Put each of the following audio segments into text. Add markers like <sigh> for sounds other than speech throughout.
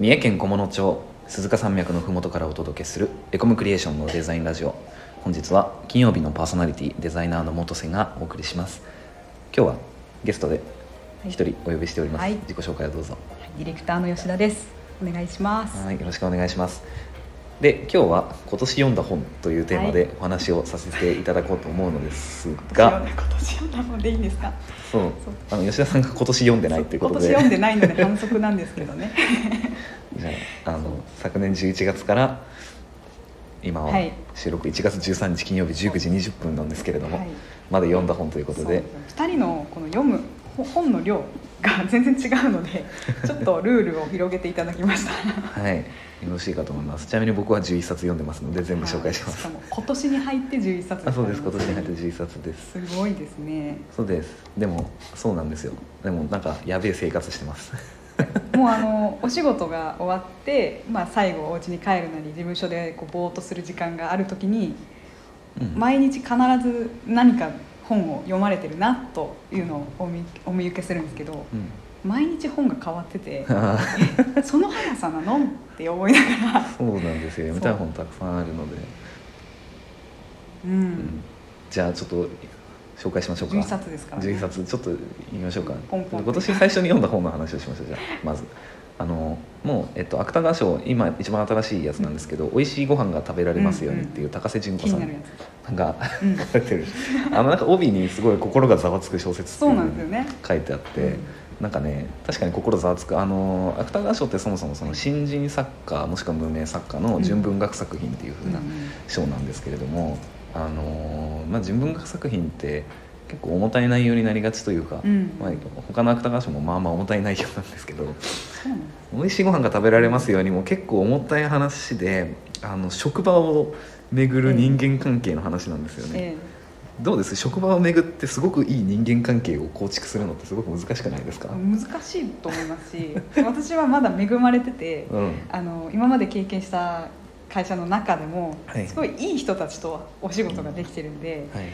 三重県菰野町鈴鹿山脈のふもとからお届けするエコムクリエーションのデザインラジオ。本日は金曜日のパーソナリティデザイナーの元瀬がお送りします。今日はゲストで一人お呼びしております、はい。自己紹介をどうぞ。ディレクターの吉田です。お願いします。はい。よろしくお願いしますで今日は今年読んだ本というテーマでお話をさせていただこうと思うのですが、今年読んだ本でいいんですか？そう。あの吉田さんが今年読んでないということで。今年読んでないので反則なんですけどね。<laughs> じゃああの昨年11月から今ははい。収録1月13日金曜日19時20分なんですけれども、はい。まだ読んだ本ということで。二人のこの読むほ本の量が全然違うので、<laughs> ちょっとルールを広げていただきました。はい。よろしいかと思います。ちなみに僕は11冊読んでますので全部紹介します。かも今年に入って11冊あそうです。今年に入って11冊です。すごいですね。そうです。でもそうなんですよ。でもなんかやべえ生活してます。もうあのお仕事が終わって、まあ最後お家に帰るなり事務所でこうぼーっとする時間があるときに。うん。毎日必ず何か本を読まれてるなというのをお見お見受けするんですけどうん。毎日本が変わってて <laughs> その速さなのって思いながら、ーそうなんですよ。読みたい本たくさんあるので、うん。うん。じゃあちょっと紹介しましょうか。11冊ですからね。11冊。ちょっと言いましょうか。ポンポン。今年最初に読んだ本の話をしましょうじゃあ。<laughs> まず。あのもう、えっと、芥川賞今一番新しいやつなんですけど「美味しいご飯が食べられますように」っていう高瀬純子さん気になるやつ。がうん書いてる。あのなんか帯にすごい心がざわつく小説ってそういうなんですよね。書いてあって、うん。なんかね確かに心ざわつく。あの芥川賞ってそもそもその新人作家もしくは無名作家の純文学作品っていう風なうんうん賞なんですけれども、あのまあ、純文学作品って結構重たい内容になりがちというか、うん。まあ、他の芥川賞もまあまあ重たい内容なんですけどそうなんです「美味しいご飯が食べられますように」も結構重たい話であの職場を巡る人間関係の話なんですよね。えどうです？職場を巡ってすごくいい人間関係を構築するのってすごく難しくないですか？え、難しいと思いますし私はまだ恵まれててうん、あの今まで経験した会社の中でも、はい。すごいいい人たちとお仕事ができてるんで、はい。はい。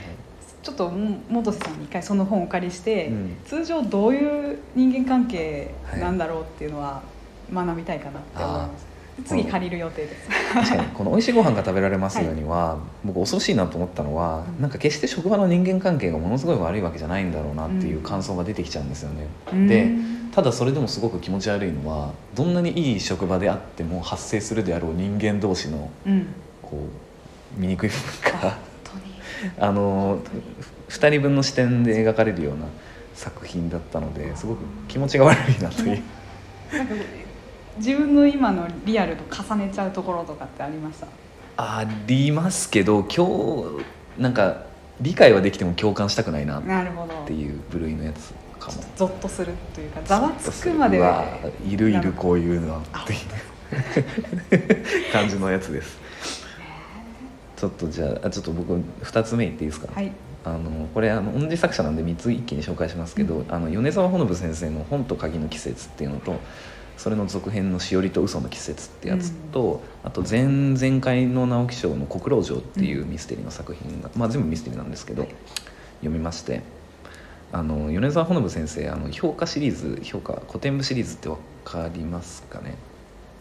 ちょっとも元瀬さんに一回その本をお借りして、うん。通常どういう人間関係なんだろうっていうのは学びたいかなって思います、次借りる予定です。確かに。この「美味しいご飯が食べられますようには」<laughs> 僕恐ろしいなと思ったのは、うん。なんか決して職場の人間関係がものすごい悪いわけじゃないんだろうなっていう感想が出てきちゃうんですよね、うん。でただそれでもすごく気持ち悪いのはどんなにいい職場であっても発生するであろう人間同士のうん。こう醜い部分があの2人分の視点で描かれるような作品だったのですごく気持ちが悪いなという。なんか自分の今のリアルと重ねちゃうところとかってありました？ありますけど今日なんか理解はできても共感したくないなっていう部類のやつかも。ゾッとするというかざわつくまで。いるいるこういうのっていう <laughs> 感じのやつです。ちょっとじゃああちょっと僕2つ目言っていいですか、はい。あのこれあの同じ作者なんで3つ一気に紹介しますけど、あの米沢ほのぶ先生の「本と鍵の季節」っていうのとそれの続編の「しおりと嘘の季節」ってやつと、あと前々回の直木賞の「国老城」っていうミステリーの作品が、まあ、全部ミステリーなんですけど、はい。読みましてあの米沢ほのぶ先生あの評価シリーズ評価古典部シリーズって分かりますかね？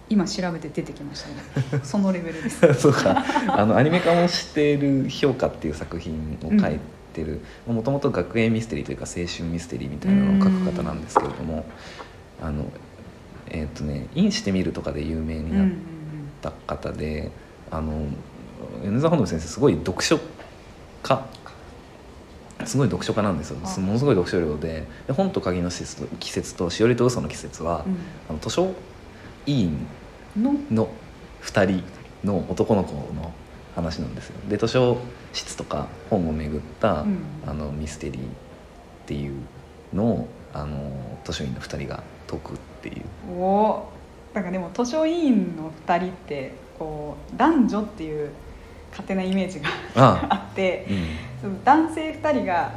今調べて出てきましたね。<laughs> そのレベルです。そうか。あのアニメ化もしている「評価」っていう作品を書いてるもともと学園ミステリーというか青春ミステリーみたいなのを書く方なんですけれどもあのえっ、とね「インしてみる」とかで有名になった方で、あの米沢本部先生すごい読書家すごい読書家なんですよ。あ。ものすごい読書量で。で本と鍵の季節と季節としおりと嘘の季節は、あの図書委員うんのの？2人の男の子の話なんですよ。で図書室とか本を巡った、うん。あのミステリーっていうのをあの図書委員の2人が解くっていう。おおなんかでも図書委員の2人ってこう男女っていう勝手なイメージがあ。<laughs> あって。うん男性2人が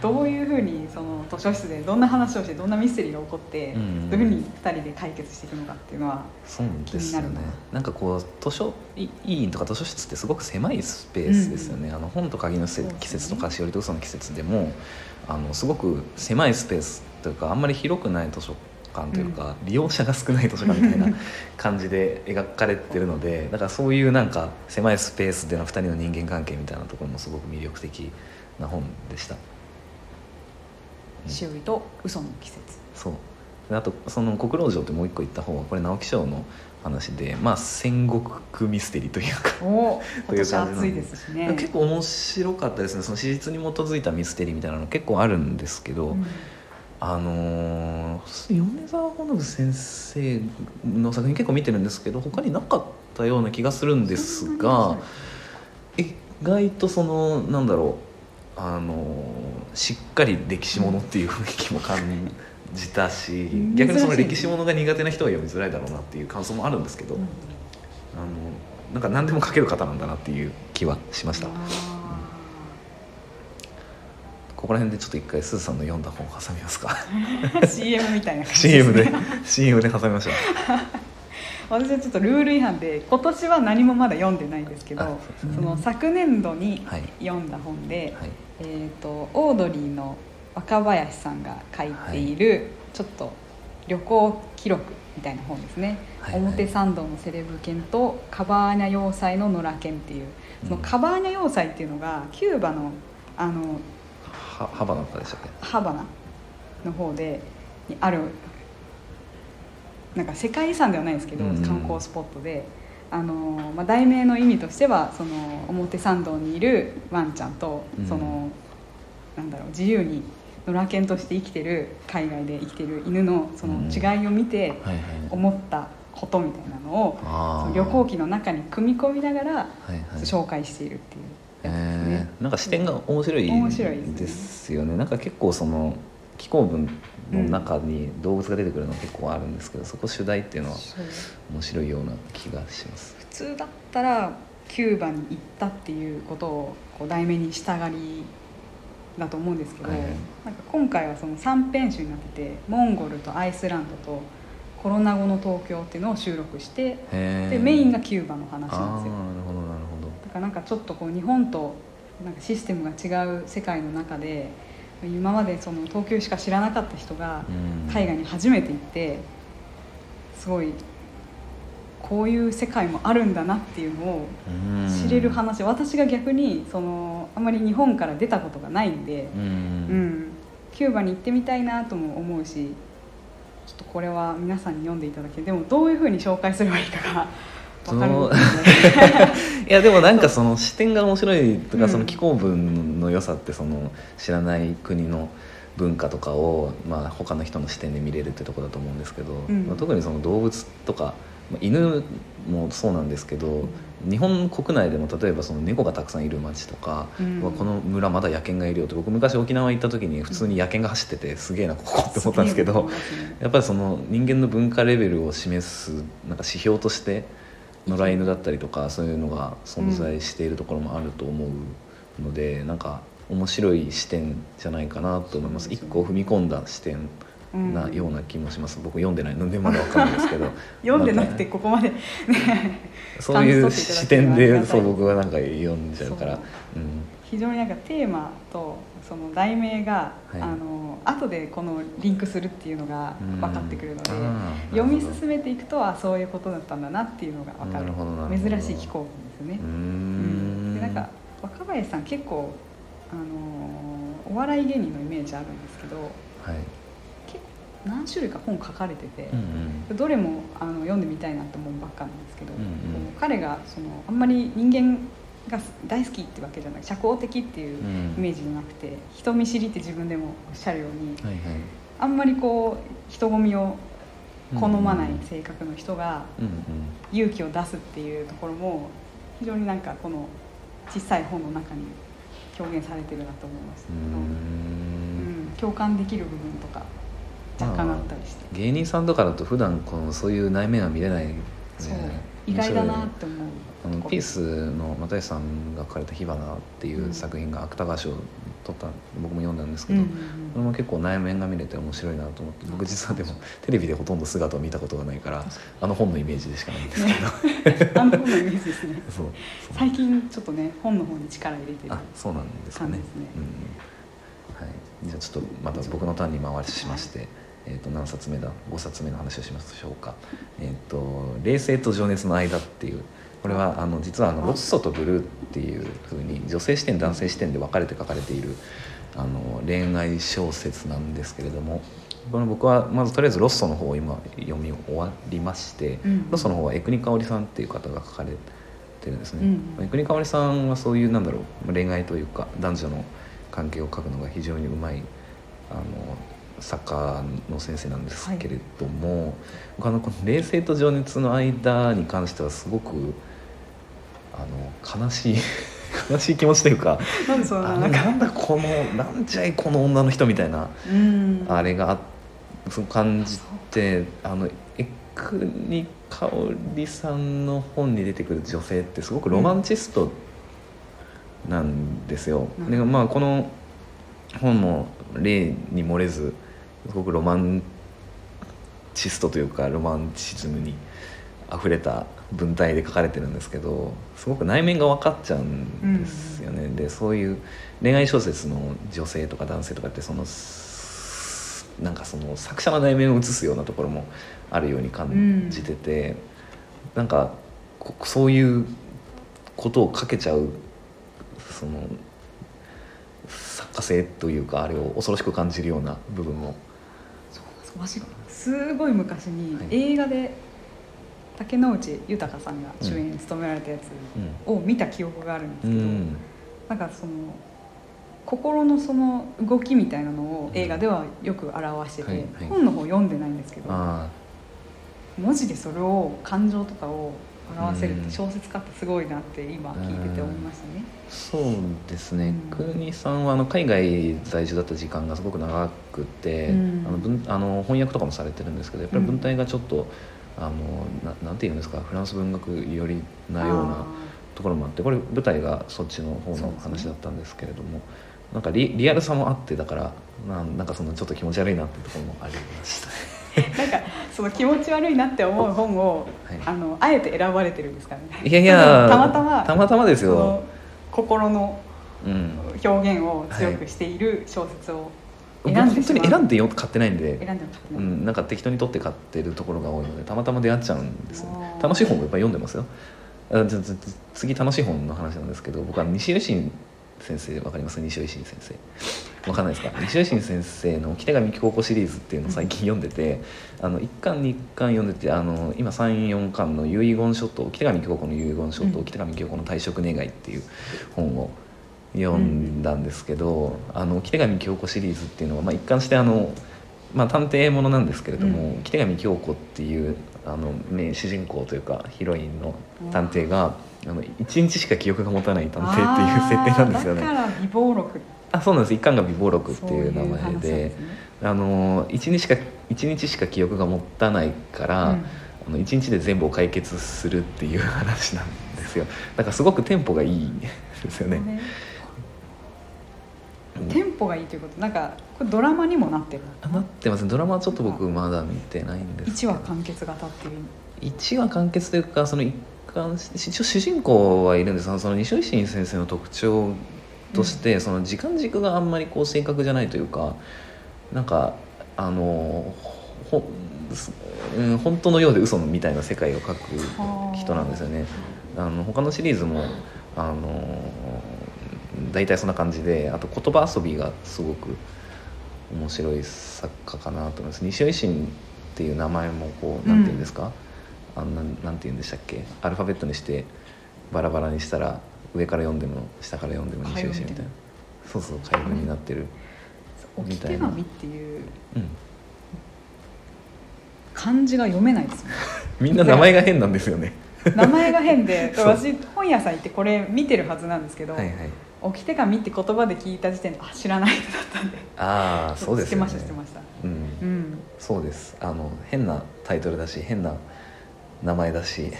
どういうふうにその図書室でどんな話をしてどんなミステリーが起こって、うんどういうふうに2人で解決していくのかっていうのはそうですよね。気になるなんかこう図書委員とか図書室ってすごく狭いスペースですよね、あの本と鍵の季節とかしおりと嘘の季節でもあのすごく狭いスペースというかあんまり広くない図書館というか、利用者が少ない図書館みたいな感じで描かれてるのでだからそういうなんか狭いスペースでの2人の人間関係みたいなところもすごく魅力的な本でした。しおりと嘘の季節。そう。であとその国老城ってもう一個言った方はこれ直木賞の話で、まあ、戦国ミステリーというかお <laughs> という感じです。しね。結構面白かったですね。その史実に基づいたミステリーみたいなの結構あるんですけど、うんあのー米沢ほのぶ先生の作品結構見てるんですけど他になかったような気がするんですが意外とそのなんだろうあのーしっかり歴史ものっていう雰囲気も感じたしうん。逆にその歴史ものが苦手な人は読みづらいだろうなっていう感想もあるんですけど、うん。あのなんか何でも書ける方なんだなっていう気はしました。あここら辺でちょっと一回すずさんの読んだ本を挟みますか。<laughs> ー CM みたいな感じ CM で CM で挟みましょう。<laughs> 私はちょっとルール違反で今年は何もまだ読んでないんですけどあその昨年度にはい読んだ本で、はい。えー、とオードリーの若林さんが書いている、ちょっと旅行記録みたいな本ですね、はいはい。表参道のセレブ犬とカバーニャ要塞の野良犬っていう。そのうん。カバーニャ要塞っていうのがキューバのあのはハバナとかでしたっけ？ハバナの方でにあるなんか世界遺産ではないですけど、うん観光スポットであの、まあ、題名の意味としてはその表参道にいるワンちゃんと、うん。そのなんだろう自由に野良犬として生きてる海外で生きてる犬のその違いを見て思ったことみたいなのを、その旅行記の中に組み込みながら紹介しているっていうね。えーなんか視点が面白いですよね。なんか結構その気候文の中に動物が出てくるの結構あるんですけど、そこ主題っていうのは面白いような気がします。普通だったらキューバに行ったっていうことをこう題名にしたがりだと思うんですけど、なんか今回はその3編集になっててモンゴルとアイスランドとコロナ後の東京っていうのを収録してでメインがキューバの話なんですよ。なるほどなるほど。だからなんかちょっとこう日本となんかシステムが違う世界の中で今までその東京しか知らなかった人がうん。海外に初めて行ってすごいこういう世界もあるんだなっていうのをうん。知れる話。私が逆にそのあまり日本から出たことがないんでう、ん。うん。キューバに行ってみたいなとも思うしちょっとこれは皆さんに読んでいただきでもどういうふうに紹介すればいいかが分かるのか <laughs> いやでもなんかその視点が面白いとか、うん。その気候文の良さってその知らない国の文化とかを、まあ、他の人の視点で見れるってところだと思うんですけど、うん。まあ、特にその動物とか、まあ、犬もそうなんですけど、日本国内でも例えばその猫がたくさんいる町とか、うん。この村まだ野犬がいるよって僕昔沖縄行った時に普通に野犬が走っててすげえなここって思ったんですけど。やっぱりその人間の文化レベルを示すなんか指標として野良犬だったりとかそういうのが存在しているところもあると思うので、なんか面白い視点じゃないかなと思います。一個踏み込んだ視点なような気もします、僕読んでないのでまだわかんないですけど。<laughs> 読んでなくてまここまで、<laughs> そういう視点でそう僕はなんか読んじゃうから。うん。非常になんかテーマとその題名が、はい。あの後でこのリンクするっていうのが分かってくるので、読み進めていくとあそういうことだったんだなっていうのが分かる。珍しい気候ですよね。うー。ん。でなんか若林さん結構あのお笑い芸人のイメージあるんですけどはい。結構何種類か本書かれてて、うんうん。どれもあの読んでみたいなと思うばっかなんですけど、うんうん。彼がそのあんまり人間が大好きってわけじゃない社交的っていううん。イメージじゃなくて人見知りって自分でもおっしゃるようにはいはい。あんまりこう人混みを好まない性格の人がうんうん。勇気を出すっていうところも非常になんかこの小さい本の中に表現されてるなと思いましたうーけど、うん。ん、共感できる部分とか若干あったりして、芸人さんとかだと普段このそういう内面は見れない、ね、そう意外だなって思うあのピースの又吉さんが書かれた「火花」っていう作品が芥川賞を取った僕も読んだんですけど、うんうんそれも結構内面が見れて面白いなと思って僕実はでもテレビでほとんど姿を見たことがないからあの本のイメージでしかないんですけど、うん、あの本のイメージですね。<laughs> そう最近ちょっとね本の方に力入れてるあそうなんですかね。ね。うん。はい、じゃあちょっとまた僕のターンに回しまして、えー、と何冊目だ？5冊目の話をしましょうか「えー、と冷静と情熱の間」っていう。これはあの実はあのロッソとブルーっていうふうに女性視点男性視点で分かれて書かれているあの恋愛小説なんですけれども。この僕はまずとりあえずロッソの方を今読み終わりまして、うん。ロッソの方は江国香織さんっていう方が書かれてるんですね、うん江国香織さんはそういうなんだろう恋愛というか男女の関係を書くのが非常にうまいあの作家の先生なんですけれども、僕あのこの冷静と情熱の間に関してはすごくあの悲しい <laughs> 悲しい気持ちというかなんな？なんだこのなんじゃいこの女の人みたいなうん。あれがあそう感じてあのエクニカオリさんの本に出てくる女性ってすごくロマンチストなんですよ。うん。でまあこの本の例に漏れずすごくロマンチストというかロマンチズムに溢れた文体で書かれてるんですけどすごく内面が分かっちゃうんですよね。でそういう恋愛小説の女性とか男性とかってそのすなんかその作者の内面を映すようなところもあるように感じてて、なんかこそういうことを書けちゃうその作家性というかあれを恐ろしく感じるような部分もすごい昔にはい。映画で竹野内豊さんが主演務められたやつうん。を見た記憶があるんですけど、うん。なんかその心のその動きみたいなのを映画ではよく表してて、はいはい。本の方読んでないんですけどあ文字でそれを感情とかを表せるっうん。て小説家ってすごいなって今聞いてて思いましたね。そうですね、うん。クーニさんはあの海外在住だった時間がすごく長くて、うん。あの文あの翻訳とかもされてるんですけどやっぱり文体がちょっと、あのななんていうんですかフランス文学寄りなようなところもあってこれ舞台がそっちの方の話だったんですけれども、なんかリリアルさもあってだからなんなんかそのちょっと気持ち悪いなっていうところもありましたね。なんかその気持ち悪いなって思う本を、はい。あのあえて選ばれてるんですからね。いやいやたまたまたまたまですよ。心のうん。表現を強くしている小説を僕選んでしまう、本当に選んでよ買ってないんで。選んでも買ってない。うん、なんか適当に取って買ってるところが多いのでたまたま出会っちゃうんですよね。楽しい本もいっぱい読んでますよ。次楽しい本の話なんですけど僕は西尾維新先生わかります西尾維新先生。わかんないですか？西尾維新先生の「北上高校」シリーズっていうのを最近読んでてあの1巻2巻読んでてあの今34巻の遺言書と北上高校の遺言書とうん。北上高校の退職願いっていう本を読んだんですけど、あの北上京子シリーズっていうのは、まあ、一貫してあの、まあ、探偵ものなんですけれども、うん北上京子っていうあの名主人公というかヒロインの探偵が、あの1日しか記憶が持たない探偵っていう設定なんですよね。あそうなんです。一巻が美貌録っていう名前で。ね。あの1日しか一日しか記憶が持たないから、うん。あの1日で全部を解決するっていう話なんですよ。だからすごくテンポがいいですよね。ね。テンポがいいということ。なんかこれドラマにもなってる。あなってますね。ドラマはちょっと僕まだ見てないんですけ1ど話完結型っていう一話完結というかその一応主人公はいるんです。その西尾維新先生の特徴として、その時間軸があんまりこう正確じゃないというかなんかあのほすうん本当のようで嘘のみたいな世界を描く人なんですよね。あ。の他のシリーズもあの大体そんな感じであと言葉遊びがすごく面白い作家かなと思います。西尾維新っていう名前もこうなんていうんですか、あんななんていうんでしたっけ？アルファベットにしてバラバラにしたら上から読んでも下から読んでも西尾維新みたいな。そうそう開文になってる、置き手紙っていう。うん、漢字が読めないですよね。<laughs> みんな名前が変なんですよね。名前が変で <laughs> 私本屋さん行ってこれ見てるはずなんですけど、はいはい。置き手紙って言葉で聞いた時点であ知らない人だったんで。ああそうですよね。知ってました知ってました。うん。うん。そうです。あの変なタイトルだし変な名前だし。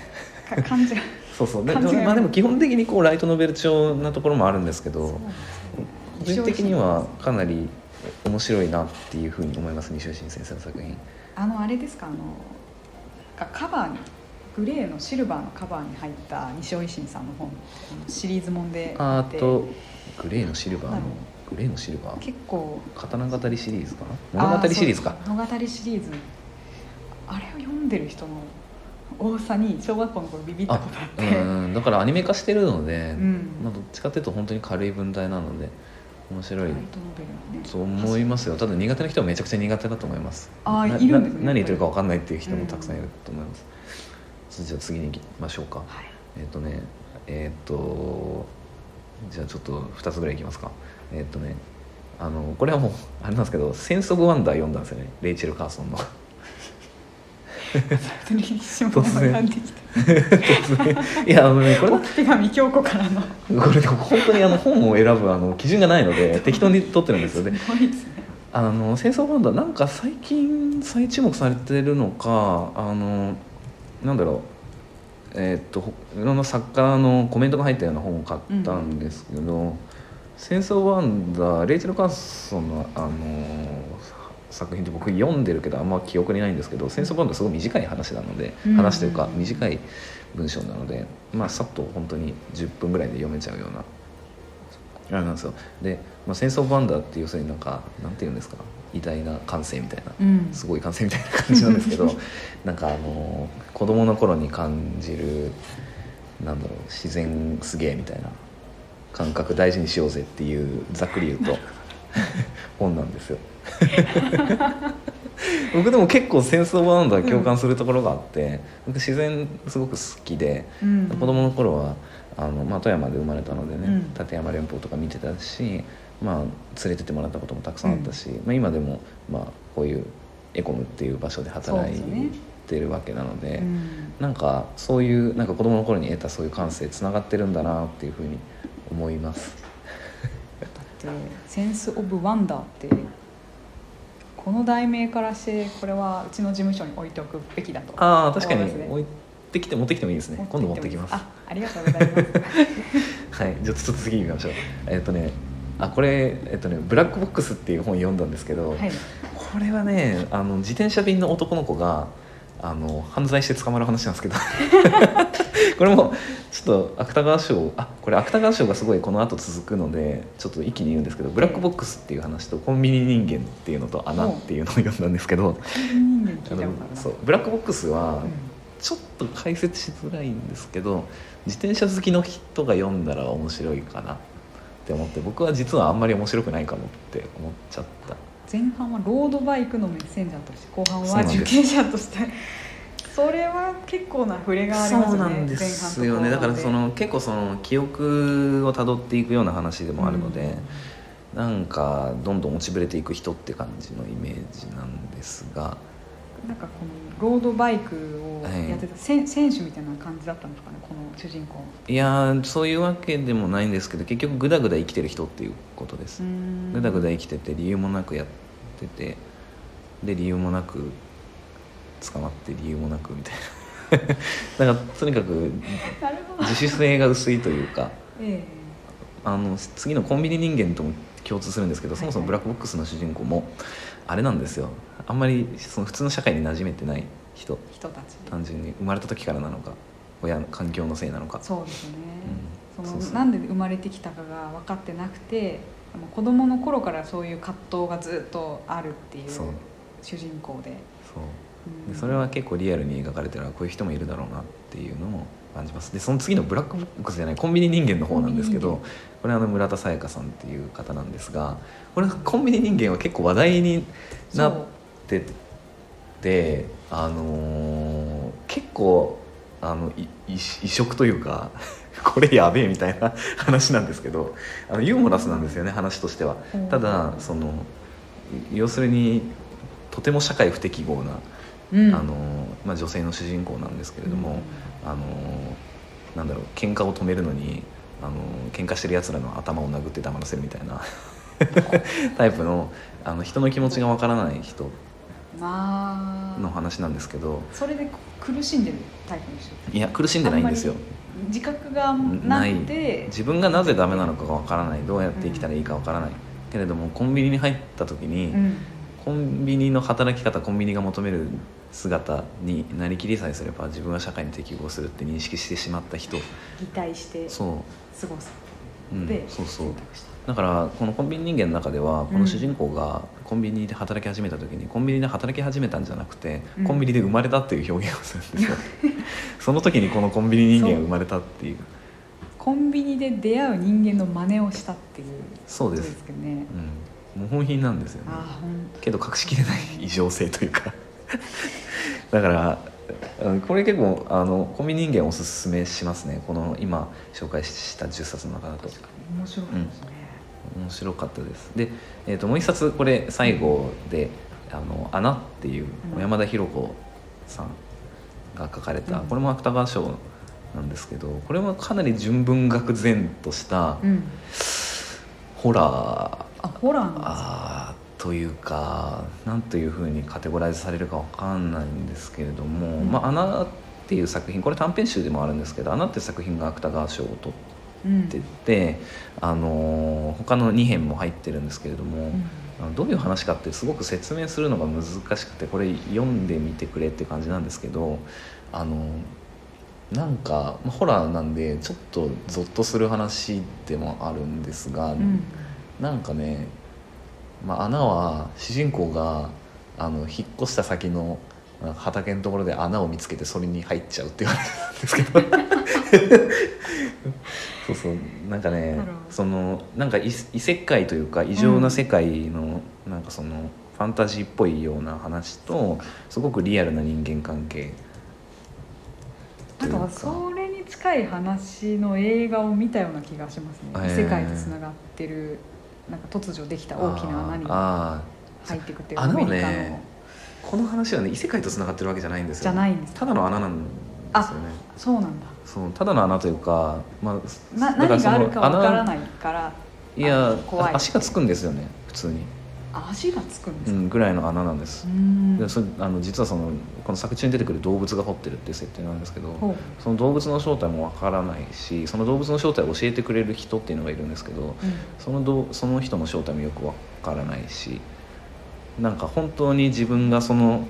か漢字がそうそう。でまあでも基本的にこうライトノベル調なところもあるんですけどね。個人的にはかなり面白いなっていうふうに思います西尾新先生の作品。あのあれですかあのかカバーにグレーのシルバーのカバーに入った西尾維新さんの本シリーズもんで。ああってとグレーのシルバーのグレーのシルバー。結構。刀語りシリーズかな？物語シリーズか。物語シリーズ。あれを読んでる人の多さに小学校の頃ビビったことあって。うんだからアニメ化してるので、うん。まあ、どっちかっていうと本当に軽い文体なので面白い。そう思いますよ。ただ苦手な人はめちゃくちゃ苦手だと思います。あいるんですねな何言ってるか分かんないっていう人もたくさんいると思います、じゃあ次に行きましょうか。はい。えっ、とねえっ、とじゃあちょっと2つぐらいいきますか。えっ、とねあのこれはもうあれなんですけど「センス・オブ・ワンダー」読んだんですよね。レイチェル・カーソンの突然。いやあのねこれお手紙京子からの。これでも本当にあの本を選ぶあの基準がないので <laughs> 適当に取ってるんですよね。すごいですね。あの戦争バンドはなんか最近再注目されてるのかあのなんだろう。えーっとほいろんな作家のコメントが入ったような本を買ったんですけど「戦争ワンダー」レイチェル・カーソンのあの作品って僕読んでるけどあんま記憶にないんですけど「戦争バンダー」すごい短い話なのでうん。話というか短い文章なのでまあさっと本当に10分ぐらいで読めちゃうようなあれなんですよ。で、まあ、戦争バンダーって要するになんかなんていうんですか？偉大な感性みたいなうん。すごい感性みたいな感じなんですけど <laughs> なんかあの子供の頃に感じるなんだろう自然すげえみたいな感覚大事にしようぜっていうざっくり言うと <laughs> 本なんですよ <laughs> 僕でも結構戦争バンダー共感するところがあって、僕自然すごく好きでうん。子供の頃はあの、まあ、富山で生まれたのでね、うん。立山連峰とか見てたし、まあ、連れてってもらったこともたくさんあったし、まあ、今でも、まあ、こういうエコムっていう場所で働いてるわけなのでうん。なんかそういうなんか子供の頃に得たそういう感性つながってるんだなっていうふうに思います。だって「センス・オブ・ワンダー」ってこの題名からしてこれはうちの事務所に置いておくべきだとああ確かに。置いてきて持ってきてもいいですね。今度持ってきます。あありがとうございます。<laughs> はい、じゃあちょっと次行きましょう。えっとね、あこれえっとねブラックボックスっていう本読んだんですけど、はい。これはねあの自転車便の男の子があの犯罪して捕まる話なんですけど。<laughs> これもちょっと芥川賞あこれ芥川賞がすごいこの後続くのでちょっと一気に言うんですけどブラックボックスっていう話とコンビニ人間っていうのと穴っていうのを読んだんですけど。そうブラックボックスはうん。ちょっと解説しづらいんですけど自転車好きの人が読んだら面白いかなって思って僕は実はあんまり面白くないかもって思っちゃった前半はロードバイクのメッセンジャーとして後半は受刑者として。それは結構な触れがありますよねそうなんですよね。だからその結構その記憶をたどっていくような話でもあるので、なんかどんどん落ちぶれていく人って感じのイメージなんですがなんかこのロードバイクをやってた、選選手みたいな感じだったんですかねこの主人公。いやーそういうわけでもないんですけど結局グダグダ生きてる人っていうことです、ぐだぐだ生きてて理由もなくやっててで理由もなく捕まって理由もなくみたいな。<laughs> だからとにかく自主性が薄いというかえあの次のコンビニ人間とも共通するんですけどそもそもブラックボックスの主人公もあれなんですよ。あんまりその普通の社会に馴染めてない人。え人たち。単純に生まれた時からなのか親の環境のせいなのか。そうですよね、うん。そのなんで生まれてきたかが分かってなくて子供の頃からそういう葛藤がずっとあるっていう主人公で。そう。うん。でそれは結構リアルに描かれてるこういう人もいるだろうなっていうのも感じます。でその次のブラックボックスじゃないコンビニ人間の方なんですけどこれはあの村田沙耶香さんっていう方なんですがこれコンビニ人間は結構話題になっててあのー結構あのい異異色というか <laughs> これやべえみたいな話なんですけどあのユーモラスなんですよね話としては。うん。ただその要するにとても社会不適合なうん。あのまあ、女性の主人公なんですけれども、あのなんだろう喧嘩を止めるのにあの喧嘩してるやつらの頭を殴って黙らせるみたいな <laughs> タイプのあの人の気持ちがわからない人まあ。の話なんですけどそれで苦しんでるタイプの人いや苦しんでないんですよ。自覚がなくて。自分がなぜダメなのかがわからない。どうやって生きたらいいかわからない、けれどもコンビニに入った時に、うん。コンビニの働き方コンビニが求める姿になりきりさえすれば自分は社会に適合するって認識してしまった人。擬態してそ過ごす。う、うんで、そうそう。だからこのコンビニ人間の中ではこの主人公がコンビニで働き始めた時にコンビニで働き始めたんじゃなくて、うん。コンビニで生まれたっていう表現をするんですよ。<laughs> その時にこのコンビニ人間が生まれたっていう。コンビニで出会う人間の真似をしたっていうそうです。ことですけどね。うん、もう本品なんですよね。けど隠しきれない異常性というか <laughs> だからうんこれ結構あのコンビニ人間おすすめしますね。この今紹介した10冊の中だと。当面白いですね、面白かったです。で、えー、ともう一冊これ最後で「あの穴」っていううん。山田博子さんが書かれた、うん。これも芥川賞なんですけどこれもかなり純文学前としたうん。ホラー。あホラーなんですか？というか何というふうにカテゴライズされるかわかんないんですけれども「うん。まあ、穴」っていう作品これ短編集でもあるんですけど「穴」っていう作品が芥川賞を取うんってて、あのー他の2編も入ってるんですけれども、うん。どういう話かってすごく説明するのが難しくてこれ読んでみてくれって感じなんですけどあのなんかまあホラーなんでちょっとゾッとする話でもあるんですが、うん。なんかね、まあ、穴は主人公があの引っ越した先の畑のところで穴を見つけてそれに入っちゃうっていう話なんですけど。<laughs> そうそう。なんかねそのなんか異異世界というか異常な世界の、なんかそのファンタジーっぽいような話とすごくリアルな人間関係。とないんうか。それに近い話の映画を見たような気がしますね、異世界とつながってるなんか突如できた大きな穴にあ入っていくっていう穴をアメリカの、ねこの話はね異世界とつながってるわけじゃないんですよじゃないんですただの穴なんですよね。そうなんだ。そうただの穴というか、まあ、な何があるかわから穴ないからいや足がつくんですよね普通に、あ足がつくんですか、うん、ぐらいの穴なんです。う、ん。でそれあの実はそのこの作中に出てくる動物が掘ってるっていう設定なんですけどその動物の正体もわからないしその動物の正体を教えてくれる人っていうのがいるんですけどうん。そのどうその人の正体もよくわからないしなんか本当に自分がその、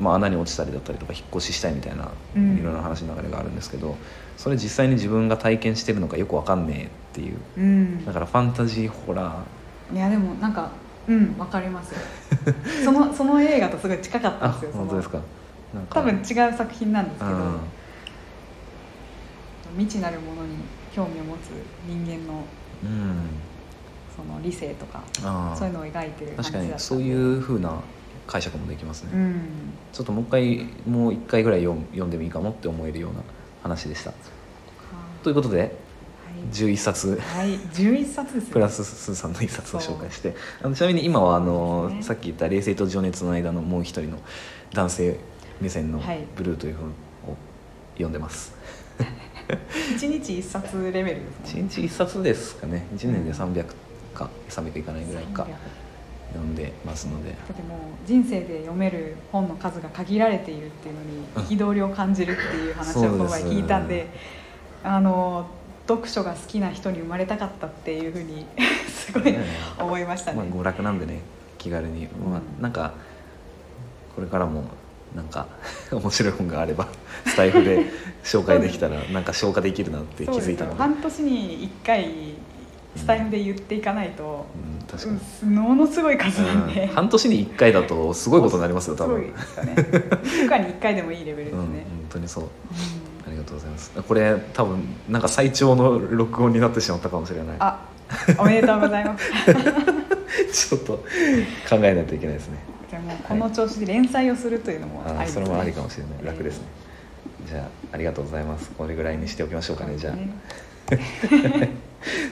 まあ、穴に落ちたりだったりとか引っ越ししたいみたいなうん。いろんな話の流れがあるんですけどそれ実際に自分が体験してるのかよくわかんねえっていう。うん。だからファンタジーホラー。いやでもなんかうん。わかります。よ <laughs> そのその映画とすごい近かったあんですよ本当ですか？多分違う作品なんですけど、うん。未知なるものに興味を持つ人間のうん。その理性とかあそういうのを描いてる確かに感じだったそういうふうな解釈もできますね、うん。ちょっともう一回もう一回ぐらい読ん読んでもいいかもって思えるような話でした。ということで11冊。はい、はい、11冊ですよプラススーさんの1冊を紹介して。あのちなみに今はあの、ね。さっき言った「冷静と情熱の間」のもう一人の男性目線のはい「ブルー」という本を読んでます、<laughs> 1日1冊レベルですもん1日1冊ですかね。1年で300か300いかないぐらいか300だ読んでますので。ってもう人生で読める本の数が限られているっていうのに憤りを感じるっていう話をこの前聞いたんで <laughs> あの読書が好きな人に生まれたかったっていうふうに <laughs> すごい思いましたね、まあ、娯楽なんでね気軽に、まうん。あ、なんかこれからもなんか <laughs> 面白い本があればスタイフで紹介できたらなんか消化できるなって気づいたの半年に1回スタイフで言っていかないと、うん、確かに、うんものすごい数なんで、うん。半年に1回だとすごいことになりますよ多すご分いですかね。<laughs> 1週間に1回でもいいレベルですうん、本ね、当にそう。うありがとうございます。これ多分なんか最長の録音になってしまったかもしれない。んあおめでとうございます。<laughs> ちょっと考えないといけないですね。じゃあもうこの調子で連載をするというのもあありね。それもありかもしれない。楽ですね、じゃあありがとうございます。これぐらいにしておきましょうかねじゃあ。ね <laughs>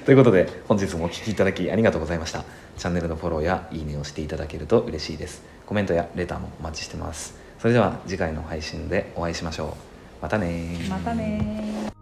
ということで本日もお聴きいただきありがとうございました。チャンネルのフォローやいいねをしていただけると嬉しいです。コメントやレターもお待ちしてます。それでは次回の配信でお会いしましょうまたねまたね